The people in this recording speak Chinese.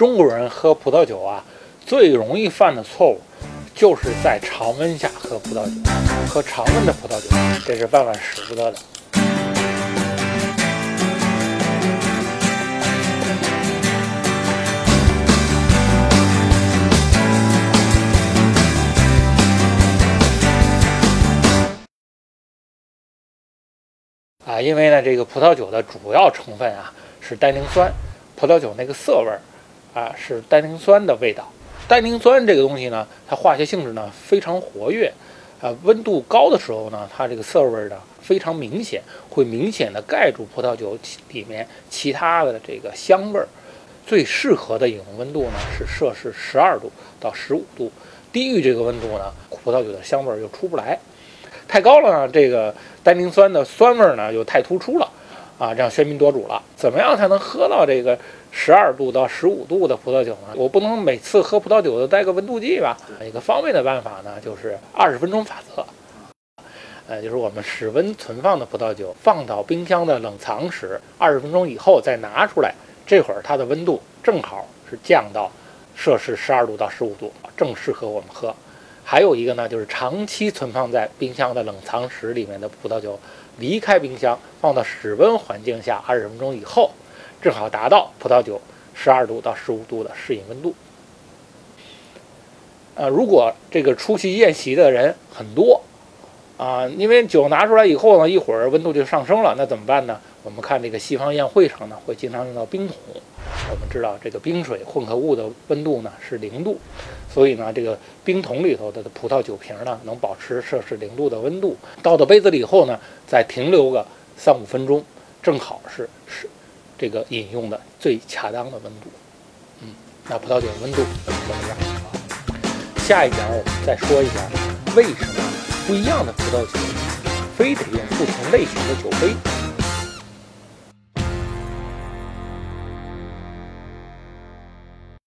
中国人喝葡萄酒啊，最容易犯的错误，就是在常温下喝葡萄酒，喝常温的葡萄酒，这是万万使不得的。啊，因为呢，这个葡萄酒的主要成分啊是单宁酸，葡萄酒那个涩味儿啊是单宁酸的味道。单宁酸这个东西呢，它化学性质呢非常活跃，啊，温度高的时候呢，它这个涩味呢非常明显，会明显的盖住葡萄酒里面其他的这个香味儿。最适合的饮用温度呢是摄氏十二度到十五度，低于这个温度呢，葡萄酒的香味儿就出不来。太高了呢，这个单宁酸的酸味儿呢又太突出了，啊，这样喧宾夺主了。怎么样才能喝到这个十二度到十五度的葡萄酒呢？我不能每次喝葡萄酒都带个温度计吧？一个方便的办法呢，就是二十分钟法则。呃，就是我们室温存放的葡萄酒放到冰箱的冷藏室，二十分钟以后再拿出来，这会儿它的温度正好是降到摄氏十二度到十五度，正适合我们喝。还有一个呢，就是长期存放在冰箱的冷藏室里面的葡萄酒，离开冰箱放到室温环境下二十分钟以后，正好达到葡萄酒十二度到十五度的适应温度。呃，如果这个出席宴席的人很多，啊，因为酒拿出来以后呢，一会儿温度就上升了，那怎么办呢？我们看这个西方宴会上呢，会经常用到冰桶。我们知道这个冰水混合物的温度呢是零度，所以呢，这个冰桶里头的葡萄酒瓶呢能保持摄氏零度的温度。倒到杯子里以后呢，再停留个三五分钟，正好是是这个饮用的最恰当的温度。嗯，那葡萄酒的温度怎么样？下一讲我们再说一下为什么不一样的葡萄酒非得用不同类型的酒杯。